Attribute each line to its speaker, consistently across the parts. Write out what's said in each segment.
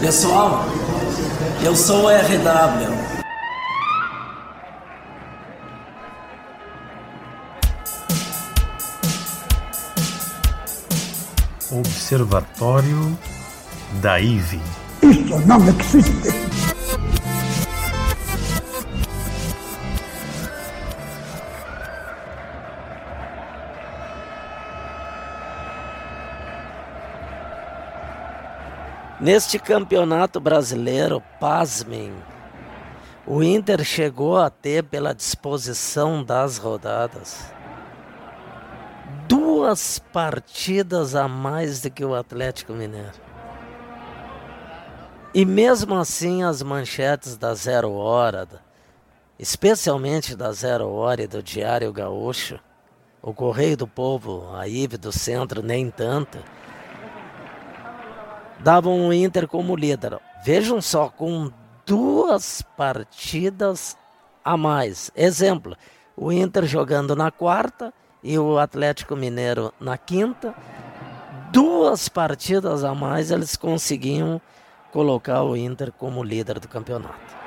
Speaker 1: Pessoal, eu sou o RW.
Speaker 2: Observatório da IVE.
Speaker 3: Isso não existe.
Speaker 1: Neste campeonato brasileiro, pasmem, o Inter chegou a ter, pela disposição das rodadas, duas partidas a mais do que o Atlético Mineiro. E mesmo assim, as manchetes da Zero Hora, especialmente da Zero Hora e do Diário Gaúcho, o Correio do Povo, a IVE do Centro, nem tanto davam o Inter como líder. Vejam só, com duas partidas a mais. Exemplo, o Inter jogando na quarta e o Atlético Mineiro na quinta. Duas partidas a mais eles conseguiam colocar o Inter como líder do campeonato.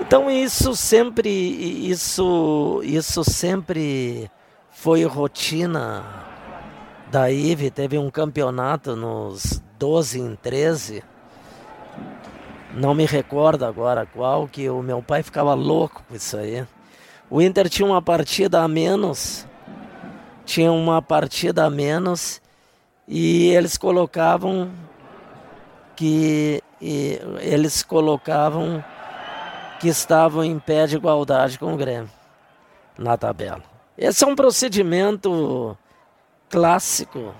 Speaker 1: Então isso sempre isso isso sempre foi rotina da IVE, teve um campeonato nos 12 em 13, não me recordo agora qual, que o meu pai ficava louco com isso aí. O Inter tinha uma partida a menos, tinha uma partida a menos e eles colocavam que eles colocavam que estavam em pé de igualdade com o Grêmio na tabela. Esse é um procedimento clássico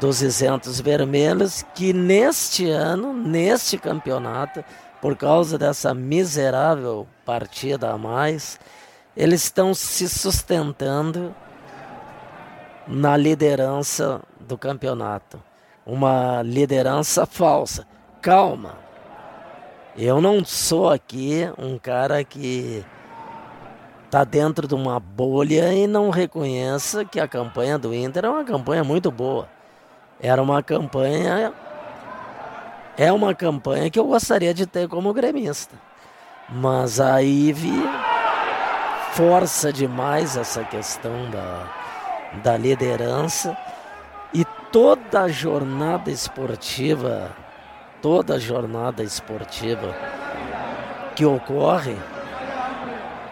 Speaker 1: dos isentos vermelhos que neste ano, neste campeonato, por causa dessa miserável partida a mais, eles estão se sustentando na liderança do campeonato. Uma liderança falsa. Calma. Eu não sou aqui um cara que está dentro de uma bolha e não reconheça que a campanha do Inter é uma campanha muito boa. Era uma campanha. É uma campanha que eu gostaria de ter como gremista. Mas a IVE força demais essa questão da, da liderança e toda a jornada esportiva, toda a jornada esportiva que ocorre,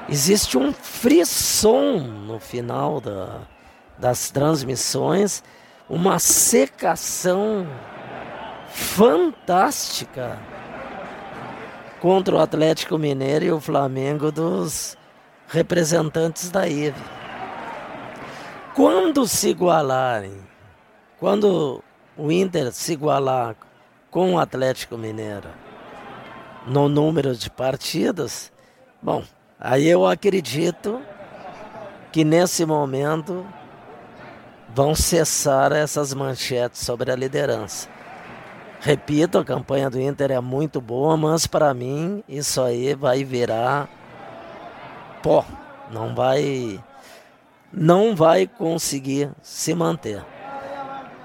Speaker 1: existe um frisson no final da, das transmissões uma secação fantástica contra o Atlético Mineiro e o Flamengo dos representantes da IVE. Quando se igualarem, quando o Inter se igualar com o Atlético Mineiro no número de partidas, bom, aí eu acredito que nesse momento vão cessar essas manchetes sobre a liderança. Repito, a campanha do Inter é muito boa, mas para mim isso aí vai virar pó. Não vai não vai conseguir se manter.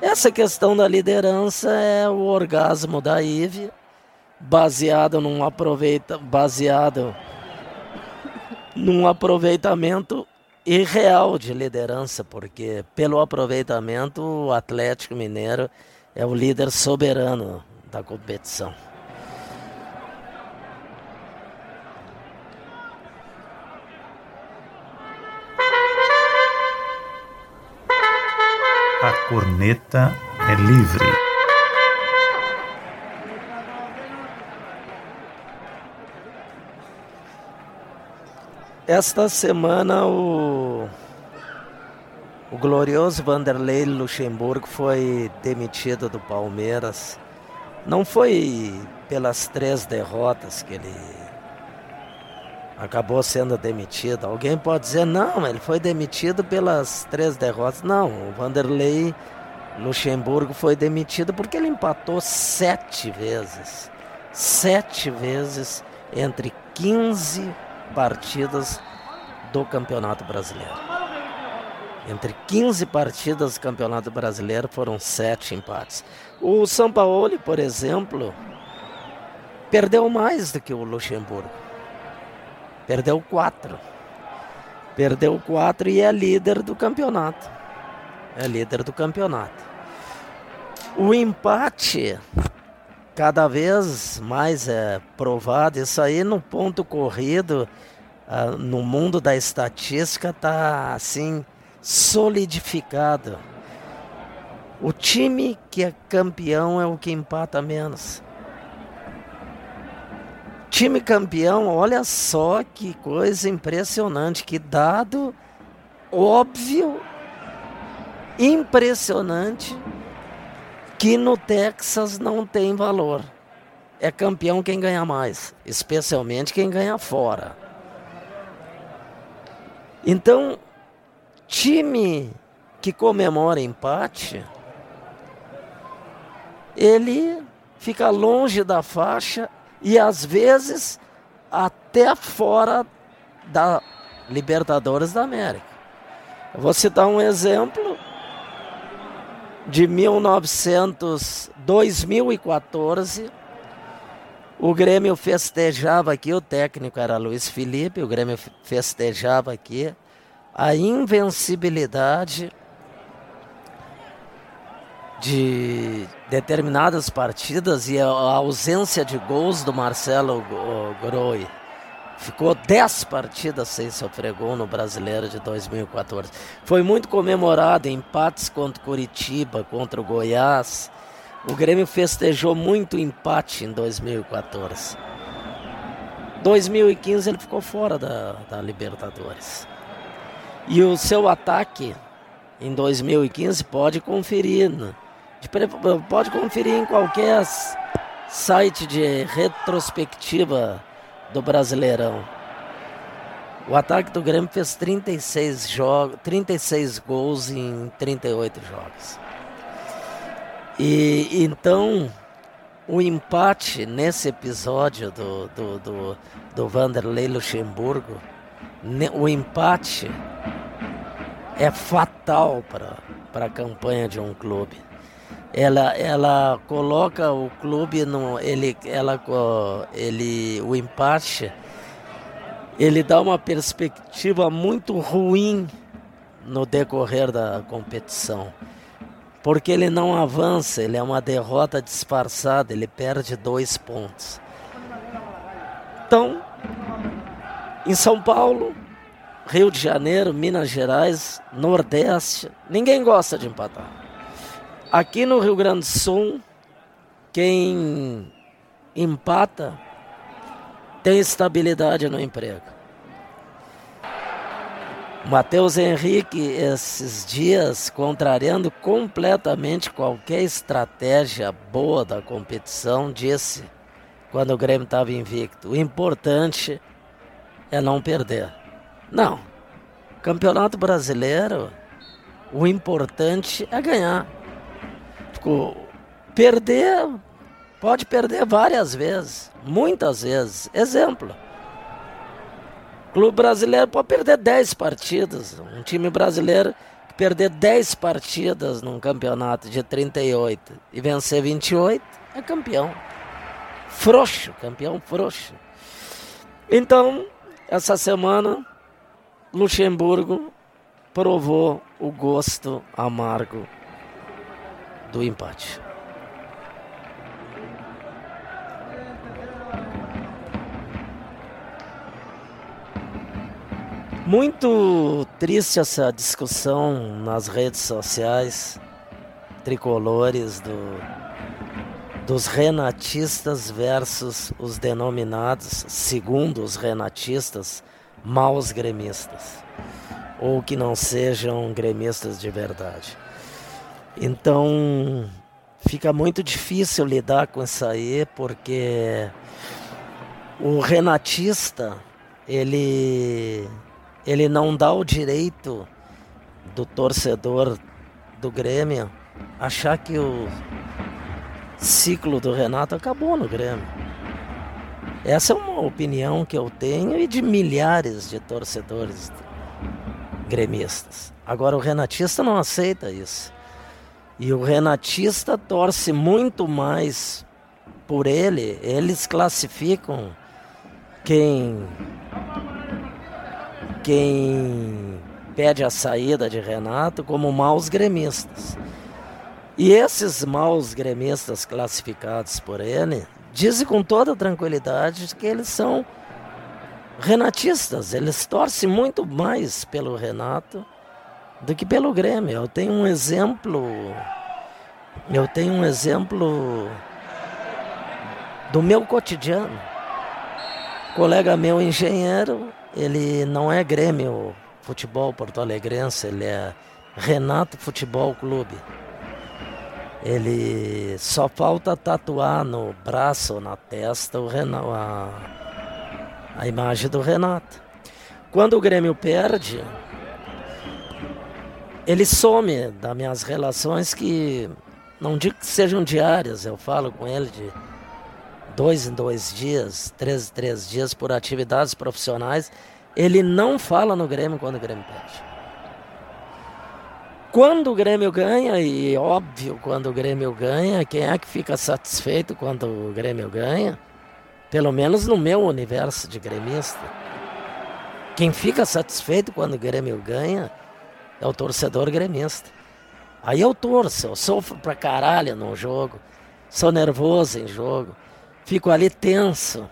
Speaker 1: Essa questão da liderança é o orgasmo da IVE, baseado num aproveita baseado num aproveitamento irreal de liderança, porque pelo aproveitamento o Atlético Mineiro é o líder soberano da competição.
Speaker 2: A corneta é livre.
Speaker 1: Esta semana o, o glorioso Vanderlei Luxemburgo foi demitido do Palmeiras. Não foi pelas três derrotas que ele acabou sendo demitido. Alguém pode dizer, não, ele foi demitido pelas três derrotas. Não, o Vanderlei Luxemburgo foi demitido porque ele empatou sete vezes. Sete vezes entre 15 partidas do Campeonato Brasileiro. Entre 15 partidas do Campeonato Brasileiro foram sete empates. O São Paulo, por exemplo, perdeu mais do que o Luxemburgo. Perdeu quatro. Perdeu quatro e é líder do campeonato. É líder do campeonato. O empate cada vez mais é provado. Isso aí no ponto corrido, uh, no mundo da estatística, está assim solidificado. O time que é campeão é o que empata menos. Time campeão, olha só que coisa impressionante, que dado óbvio, impressionante, que no Texas não tem valor. É campeão quem ganha mais, especialmente quem ganha fora. Então, time que comemora empate, ele fica longe da faixa e às vezes até fora da Libertadores da América. Eu vou citar um exemplo de 1900, 2014. O Grêmio festejava aqui, o técnico era Luiz Felipe, o Grêmio festejava aqui a invencibilidade de determinadas partidas e a ausência de gols do Marcelo Groi. Ficou 10 partidas sem sofrer gol no Brasileiro de 2014. Foi muito comemorado empates contra Curitiba, contra o Goiás. O Grêmio festejou muito empate em 2014. 2015 ele ficou fora da, da Libertadores. E o seu ataque em 2015 pode conferir né? pode conferir em qualquer site de retrospectiva do Brasileirão. O ataque do Grêmio fez 36, jogos, 36 gols em 38 jogos. E então o empate nesse episódio do, do, do, do Vanderlei Luxemburgo, o empate é fatal para a campanha de um clube. Ela, ela coloca o clube no ele ela ele o empate ele dá uma perspectiva muito ruim no decorrer da competição porque ele não avança ele é uma derrota disfarçada ele perde dois pontos então em São Paulo Rio de Janeiro Minas Gerais Nordeste ninguém gosta de empatar Aqui no Rio Grande do Sul, quem empata tem estabilidade no emprego. Matheus Henrique, esses dias, contrariando completamente qualquer estratégia boa da competição, disse, quando o Grêmio estava invicto, o importante é não perder. Não. Campeonato brasileiro, o importante é ganhar perder, pode perder várias vezes, muitas vezes. Exemplo. Clube brasileiro pode perder 10 partidas. Um time brasileiro perder 10 partidas num campeonato de 38 e vencer 28 é campeão. Frouxo, campeão frouxo. Então, essa semana, Luxemburgo provou o gosto amargo do empate. Muito triste essa discussão nas redes sociais tricolores do, dos renatistas versus os denominados, segundo os renatistas, maus gremistas, ou que não sejam gremistas de verdade. Então fica muito difícil lidar com isso aí, porque o renatista ele ele não dá o direito do torcedor do Grêmio achar que o ciclo do Renato acabou no Grêmio. Essa é uma opinião que eu tenho e de milhares de torcedores gremistas. Agora o renatista não aceita isso. E o renatista torce muito mais por ele. Eles classificam quem quem pede a saída de Renato como maus gremistas. E esses maus gremistas classificados por ele dizem com toda tranquilidade que eles são renatistas. Eles torcem muito mais pelo Renato do que pelo Grêmio. Eu tenho um exemplo. Eu tenho um exemplo do meu cotidiano. colega meu engenheiro, ele não é Grêmio Futebol Porto Alegrense, ele é Renato Futebol Clube. Ele só falta tatuar no braço, na testa, o Renato, a, a imagem do Renato. Quando o Grêmio perde, ele some das minhas relações que não digo que sejam diárias, eu falo com ele de dois em dois dias, três em três dias por atividades profissionais. Ele não fala no Grêmio quando o Grêmio perde. Quando o Grêmio ganha, e óbvio, quando o Grêmio ganha, quem é que fica satisfeito quando o Grêmio ganha? Pelo menos no meu universo de gremista. Quem fica satisfeito quando o Grêmio ganha é o torcedor gremista. Aí eu torço, eu sofro pra caralho no jogo, sou nervoso em jogo, fico ali tenso.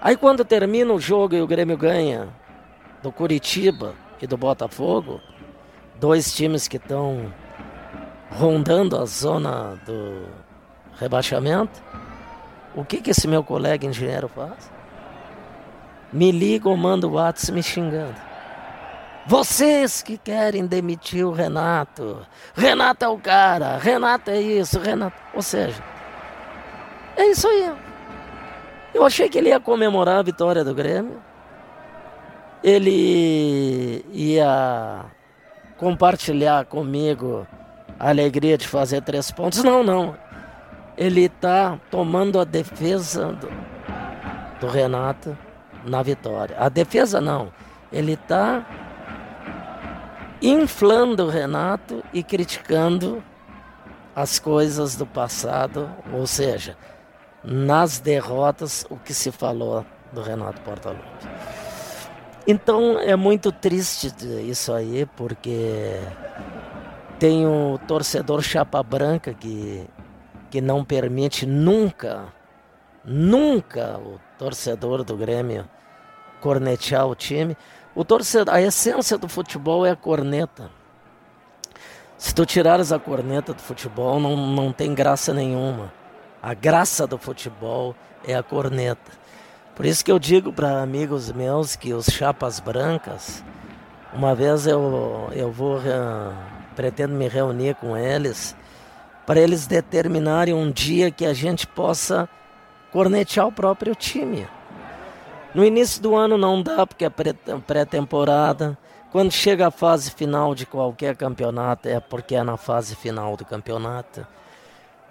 Speaker 1: Aí quando termina o jogo e o Grêmio ganha do Curitiba e do Botafogo, dois times que estão rondando a zona do rebaixamento, o que, que esse meu colega engenheiro faz? Me liga ou manda o WhatsApp me xingando. Vocês que querem demitir o Renato. Renato é o cara. Renato é isso. Renato. Ou seja, é isso aí. Eu achei que ele ia comemorar a vitória do Grêmio. Ele ia compartilhar comigo a alegria de fazer três pontos. Não, não. Ele está tomando a defesa do, do Renato na vitória. A defesa não. Ele está inflando o Renato e criticando as coisas do passado, ou seja, nas derrotas, o que se falou do Renato Portaluppi. Então é muito triste isso aí, porque tem o torcedor chapa branca que, que não permite nunca, nunca o torcedor do Grêmio cornetear o time. O torcedor, a essência do futebol é a corneta. Se tu tirares a corneta do futebol, não, não tem graça nenhuma. A graça do futebol é a corneta. Por isso que eu digo para amigos meus que os chapas brancas, uma vez eu, eu vou, pretendo me reunir com eles, para eles determinarem um dia que a gente possa cornetear o próprio time. No início do ano não dá, porque é pré-temporada. Quando chega a fase final de qualquer campeonato, é porque é na fase final do campeonato.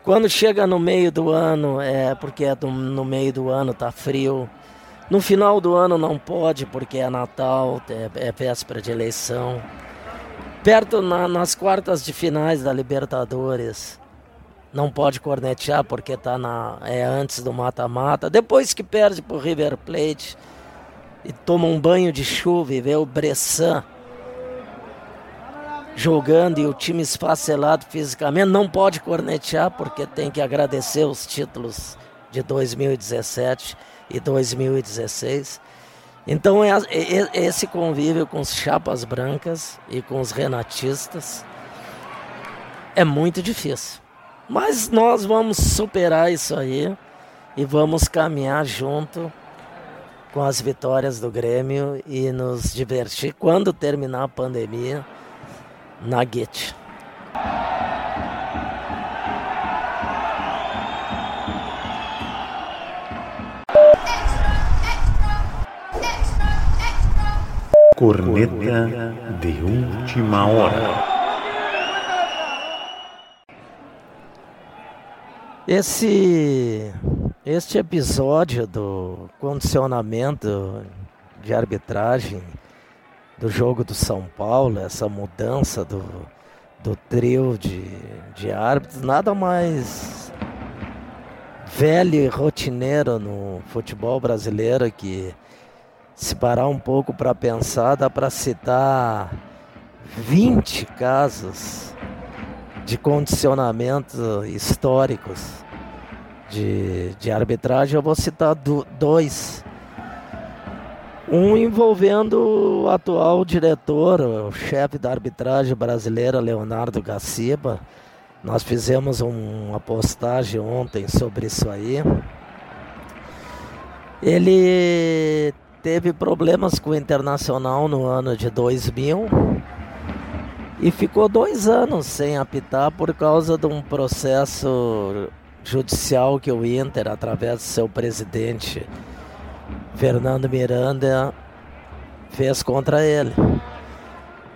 Speaker 1: Quando chega no meio do ano, é porque é do, no meio do ano tá frio. No final do ano não pode, porque é Natal, é, é véspera de eleição. Perto na, nas quartas de finais da Libertadores, não pode cornetear porque tá na, é antes do mata-mata. Depois que perde pro River Plate e toma um banho de chuva e vê o Bressan jogando e o time esfacelado fisicamente, não pode cornetear porque tem que agradecer os títulos de 2017 e 2016. Então é, é, esse convívio com os chapas brancas e com os renatistas é muito difícil. Mas nós vamos superar isso aí e vamos caminhar junto com as vitórias do Grêmio e nos divertir quando terminar a pandemia na Guete.
Speaker 2: Corneta de última hora.
Speaker 1: Esse este episódio do condicionamento de arbitragem do jogo do São Paulo, essa mudança do, do trio de, de árbitros, nada mais velho e rotineiro no futebol brasileiro que se parar um pouco para pensar, dá para citar 20 casos de condicionamento históricos de, de arbitragem. Eu vou citar do, dois. Um envolvendo o atual diretor, o chefe da arbitragem brasileira, Leonardo Gaciba. Nós fizemos um, uma postagem ontem sobre isso aí. Ele teve problemas com o Internacional no ano de 2000 e ficou dois anos sem apitar por causa de um processo judicial que o Inter, através do seu presidente Fernando Miranda, fez contra ele.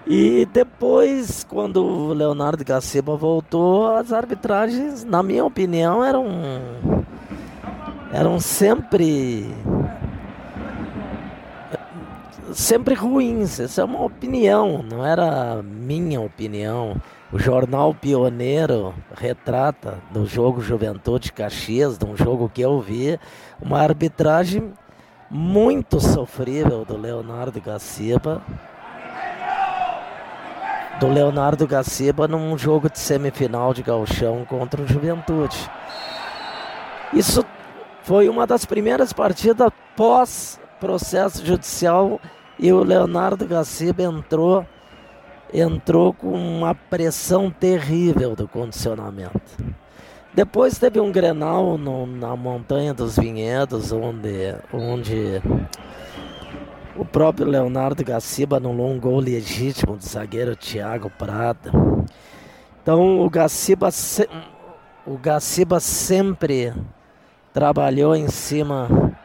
Speaker 1: E depois, quando o Leonardo Gaciba voltou, as arbitragens, na minha opinião, eram eram sempre sempre ruins. Essa é uma opinião, não era minha opinião. O jornal Pioneiro retrata no jogo Juventude Caxias, de um jogo que eu vi, uma arbitragem muito sofrível do Leonardo Gaciba. Do Leonardo Gaciba num jogo de semifinal de galchão contra o Juventude. Isso foi uma das primeiras partidas pós processo judicial e o Leonardo Gaciba entrou entrou com uma pressão terrível do condicionamento. Depois teve um Grenal no, na Montanha dos Vinhedos, onde, onde o próprio Leonardo Gaciba anulou um gol legítimo do zagueiro Thiago Prada. Então o Gaciba, se, o Gaciba sempre trabalhou em cima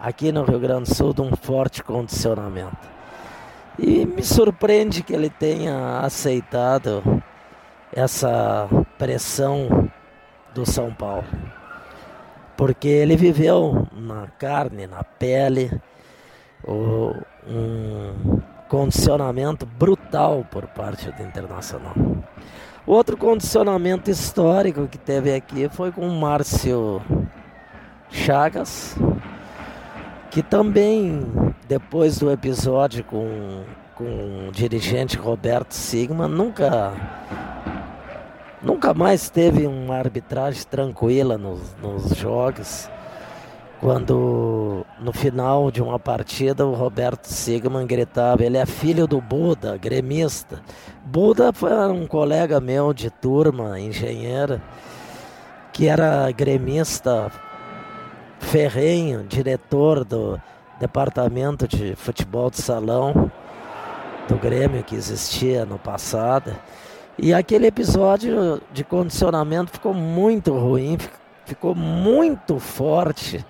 Speaker 1: aqui no Rio Grande do Sul de um forte condicionamento. E me surpreende que ele tenha aceitado essa pressão do São Paulo. Porque ele viveu na carne, na pele, um condicionamento brutal por parte do Internacional. Outro condicionamento histórico que teve aqui foi com o Márcio Chagas, que também, depois do episódio com, com o dirigente Roberto Sigma, nunca, nunca mais teve uma arbitragem tranquila nos, nos jogos. Quando no final de uma partida o Roberto Sigman gritava: ele é filho do Buda, gremista. Buda foi um colega meu de turma, engenheiro, que era gremista Ferrenho, diretor do departamento de futebol de salão do Grêmio que existia no passado. E aquele episódio de condicionamento ficou muito ruim, ficou muito forte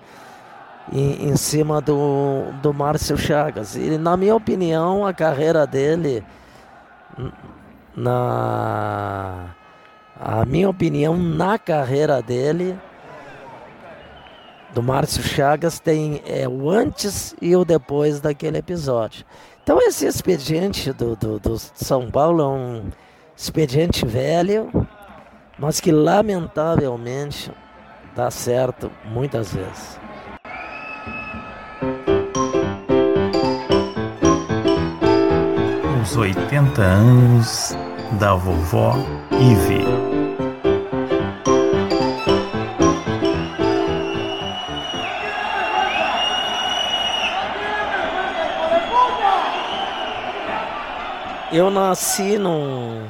Speaker 1: em, em cima do, do Márcio Chagas. E na minha opinião, a carreira dele, na a minha opinião, na carreira dele, do Márcio Chagas tem é, o antes e o depois daquele episódio. Então esse expediente do, do, do São Paulo é um expediente velho, mas que lamentavelmente dá certo muitas vezes.
Speaker 2: Os 80 anos da vovó Ive.
Speaker 1: Eu nasci num,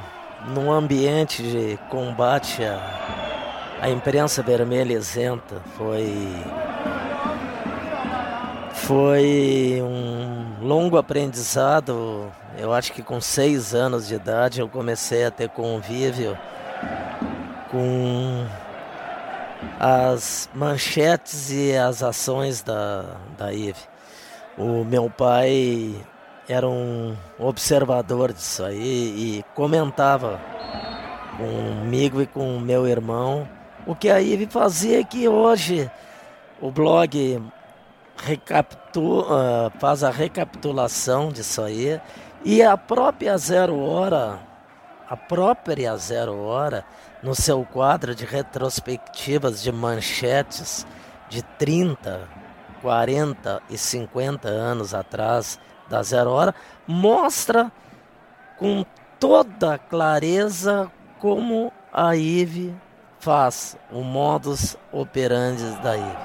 Speaker 1: num ambiente de combate à, à imprensa vermelha isenta. Foi, foi um longo aprendizado. Eu acho que com seis anos de idade eu comecei a ter convívio com as manchetes e as ações da, da IVE. O meu pai era um observador disso aí e comentava comigo e com meu irmão. O que a Ive fazia que hoje o blog recapitula, faz a recapitulação disso aí e a própria Zero Hora, a própria Zero Hora, no seu quadro de retrospectivas de manchetes de 30, 40 e 50 anos atrás da Zero Hora, mostra com toda clareza como a IVE faz, o modus operandi da IVE.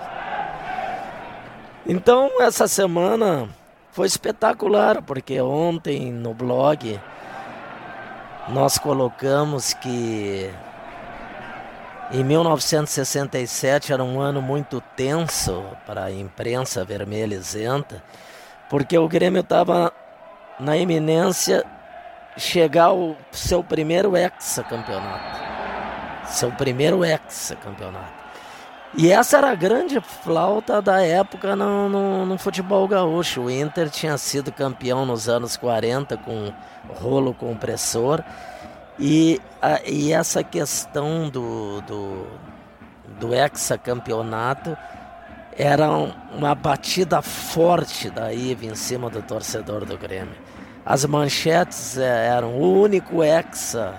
Speaker 1: Então, essa semana foi espetacular, porque ontem no blog nós colocamos que em 1967 era um ano muito tenso para a imprensa vermelha isenta, porque o Grêmio estava na iminência chegar ao seu primeiro hexacampeonato. Seu primeiro hexacampeonato. E essa era a grande flauta da época no, no, no, futebol gaúcho. O Inter tinha sido campeão nos anos 40 com rolo compressor. E, a, e essa questão do, do, do hexacampeonato era uma batida forte da IVE em cima do torcedor do Grêmio. As manchetes é, eram o único hexa,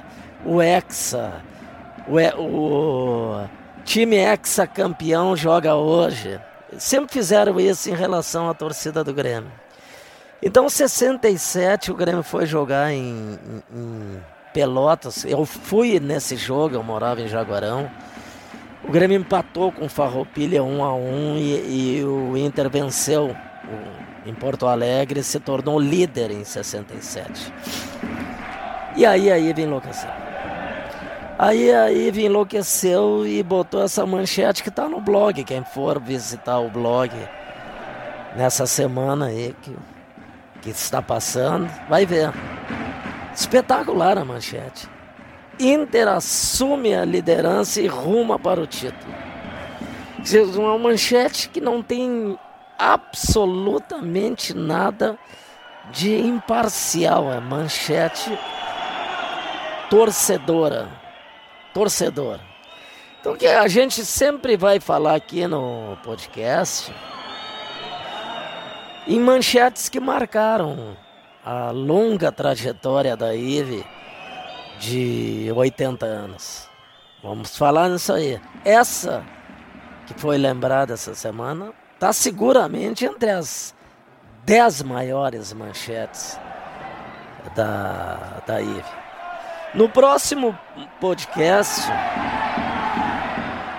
Speaker 1: o hexa, o, o time ex-campeão joga hoje. Sempre fizeram isso em relação à torcida do Grêmio. Então, em 67, o Grêmio foi jogar em, em, em, Pelotas. Eu fui nesse jogo, eu morava em Jaguarão. O Grêmio empatou com o Farroupilha 1 a 1 e, e o Inter venceu o, em Porto Alegre se tornou líder em 67. E aí, aí vem enlouqueceu. Aí a Ive enlouqueceu e botou essa manchete que está no blog. Quem for visitar o blog nessa semana aí que, que está passando, vai ver. Espetacular a manchete. Inter assume a liderança e ruma para o título. Uma manchete que não tem absolutamente nada de imparcial. É manchete torcedora torcedor. Então que a gente sempre vai falar aqui no podcast em manchetes que marcaram a longa trajetória da IVE de 80 anos. Vamos falar nisso aí. Essa que foi lembrada essa semana está seguramente entre as 10 maiores manchetes da, da IVE. No próximo podcast,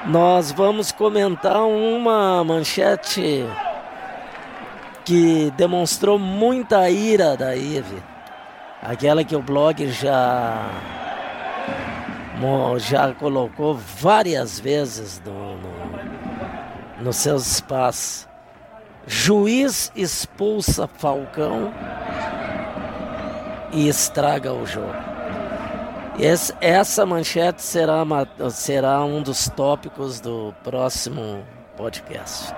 Speaker 1: nós vamos comentar uma manchete que demonstrou muita ira da Ive. Aquela que o blog já já colocou várias vezes no, no, nos seus espaços. Juiz expulsa Falcão e estraga o jogo. Esse, essa manchete será, uma, será um dos tópicos do próximo podcast.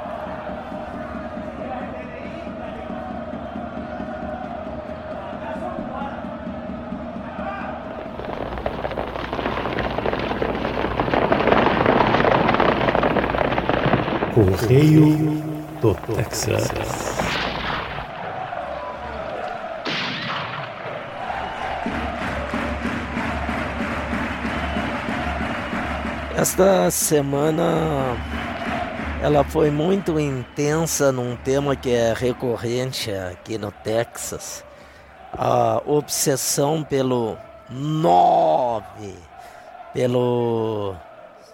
Speaker 2: Correio do Texas.
Speaker 1: Esta semana ela foi muito intensa num tema que é recorrente aqui no Texas. A obsessão pelo nove, pelo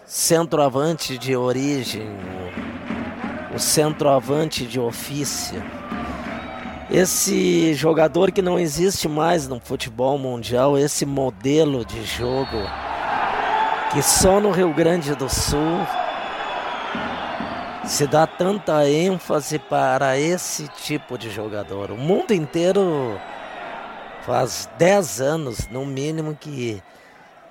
Speaker 1: centroavante de origem, o centroavante de ofício. Esse jogador que não existe mais no futebol mundial, esse modelo de jogo que só no Rio Grande do Sul se dá tanta ênfase para esse tipo de jogador. O mundo inteiro faz 10 anos, no mínimo, que,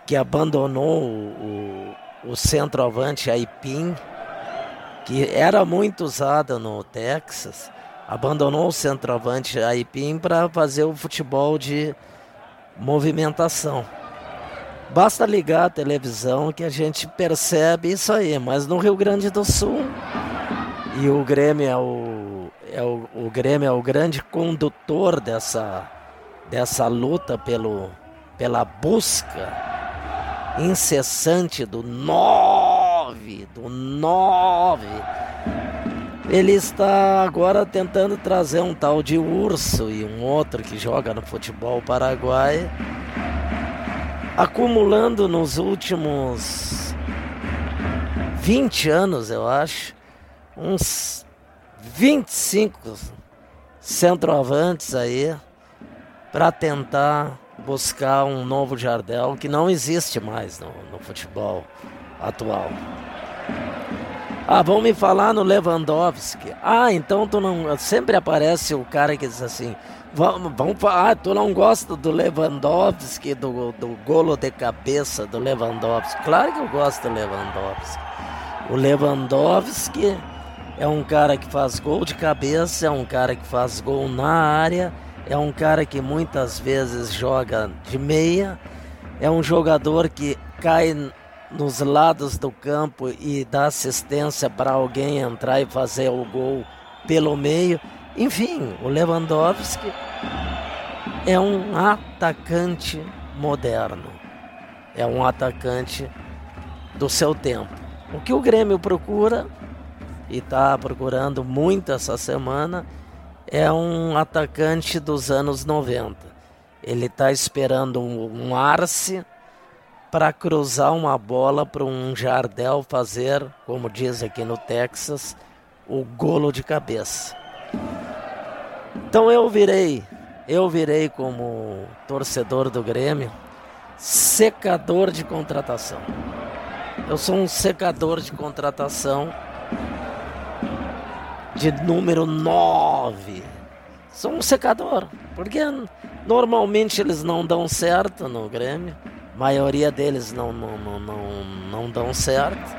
Speaker 1: que abandonou o, o centroavante Aipim, que era muito usado no Texas, abandonou o centroavante Aipim para fazer o futebol de movimentação. Basta ligar a televisão que a gente percebe isso aí. Mas no Rio Grande do Sul, E o Grêmio é o, é o, o Grêmio é o grande condutor dessa, dessa luta pelo, pela busca incessante do 9, do 9. Ele está agora tentando trazer um tal de urso e um outro que joga no futebol paraguai, acumulando nos últimos 20 anos, eu acho, uns 25 centroavantes aí para tentar buscar um novo Jardel que não existe mais no, no futebol atual. Ah, vão me falar no Lewandowski. Ah, então tu não. Sempre aparece o cara que diz assim. Vamos, vamos falar, ah, tu não gosta do Lewandowski, do, do golo de cabeça do Lewandowski. Claro que eu gosto do Lewandowski. O Lewandowski é um cara que faz gol de cabeça, é um cara que faz gol na área é um cara que muitas vezes joga de meia, é um jogador que cai nos lados do campo e dá assistência para alguém entrar e fazer o gol pelo meio. Enfim, o Lewandowski é um atacante moderno, é um atacante do seu tempo. O que o Grêmio procura e está procurando muito essa semana é um atacante dos anos 90. Ele está esperando um, um arce para cruzar uma bola para um Jardel fazer, como diz aqui no Texas, o golo de cabeça. Então eu virei, eu virei como torcedor do Grêmio, secador de contratação. Eu sou um secador de contratação de número 9. Sou um secador, porque normalmente eles não dão certo no Grêmio. Maioria deles não, não, não, não, não dão certo.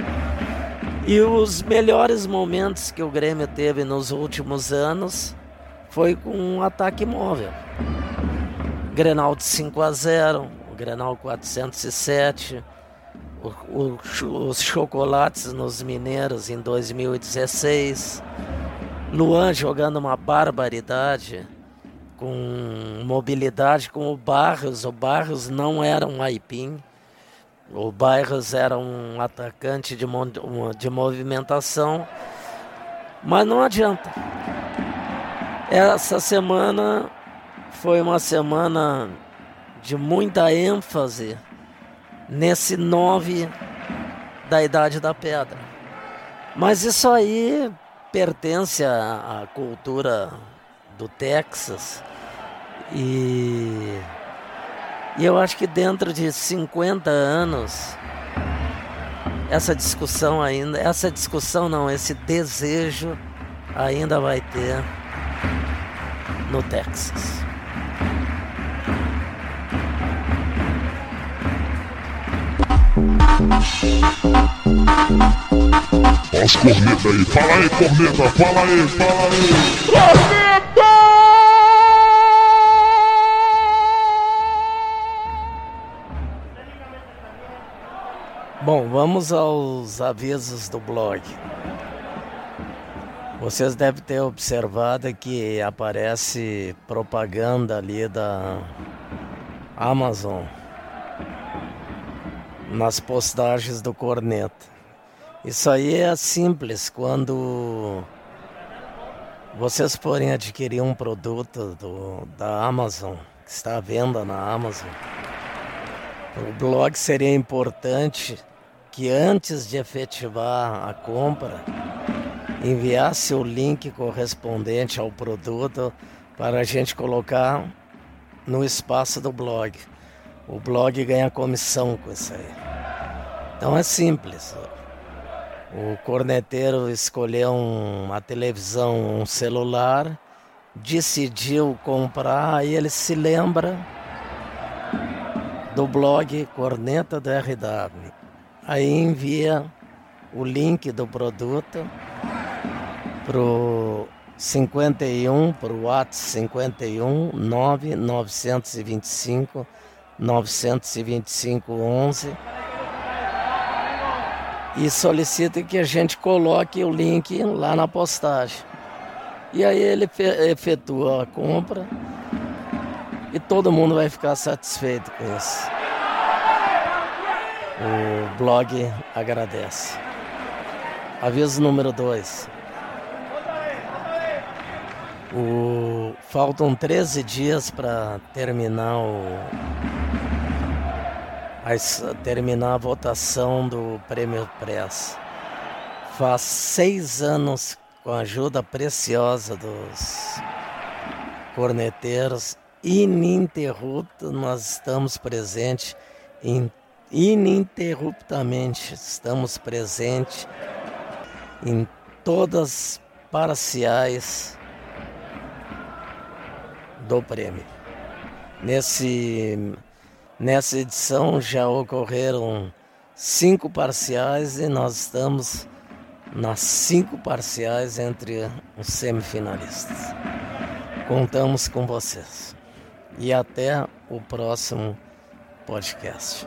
Speaker 1: E os melhores momentos que o Grêmio teve nos últimos anos foi com um ataque móvel. Grenal de 5 a 0, o Grenal 407, o, o, os chocolates nos Mineiros em 2016. Luan jogando uma barbaridade, com mobilidade com o Barros. O Barros não era um aipim. O Barros era um atacante de, de movimentação. Mas não adianta. Essa semana foi uma semana de muita ênfase nesse nove da Idade da Pedra. Mas isso aí pertence à cultura do Texas e, e eu acho que dentro de 50 anos essa discussão ainda, essa discussão não, esse desejo ainda vai ter no Texas.
Speaker 4: As cornetas aí, fala aí, corneta, fala aí, fala aí.
Speaker 1: Bom, vamos aos avisos do blog. Vocês devem ter observado que aparece propaganda ali da Amazon nas postagens do Corneta. Isso aí é simples quando vocês forem adquirir um produto do, da Amazon, que está à venda na Amazon. O blog seria importante que antes de efetivar a compra, enviasse o link correspondente ao produto para a gente colocar no espaço do blog. O blog ganha comissão com isso aí. Então é simples. O corneteiro escolheu uma televisão, um celular, decidiu comprar, aí ele se lembra do blog Corneta do RW. Aí envia o link do produto pro 51, pro WhatsApp 51 9925 925 11 e solicita que a gente coloque o link lá na postagem. E aí ele efetua a compra e todo mundo vai ficar satisfeito com isso. O blog agradece. Aviso número 2. O... Faltam 13 dias para terminar o a terminar a votação do Prêmio Press. Faz seis anos, com a ajuda preciosa dos corneteiros, ininterrupto, nós estamos presentes, em, ininterruptamente estamos presentes em todas parciais do prêmio. Nesse Nessa edição já ocorreram cinco parciais e nós estamos nas cinco parciais entre os semifinalistas. Contamos com vocês. E até o próximo podcast.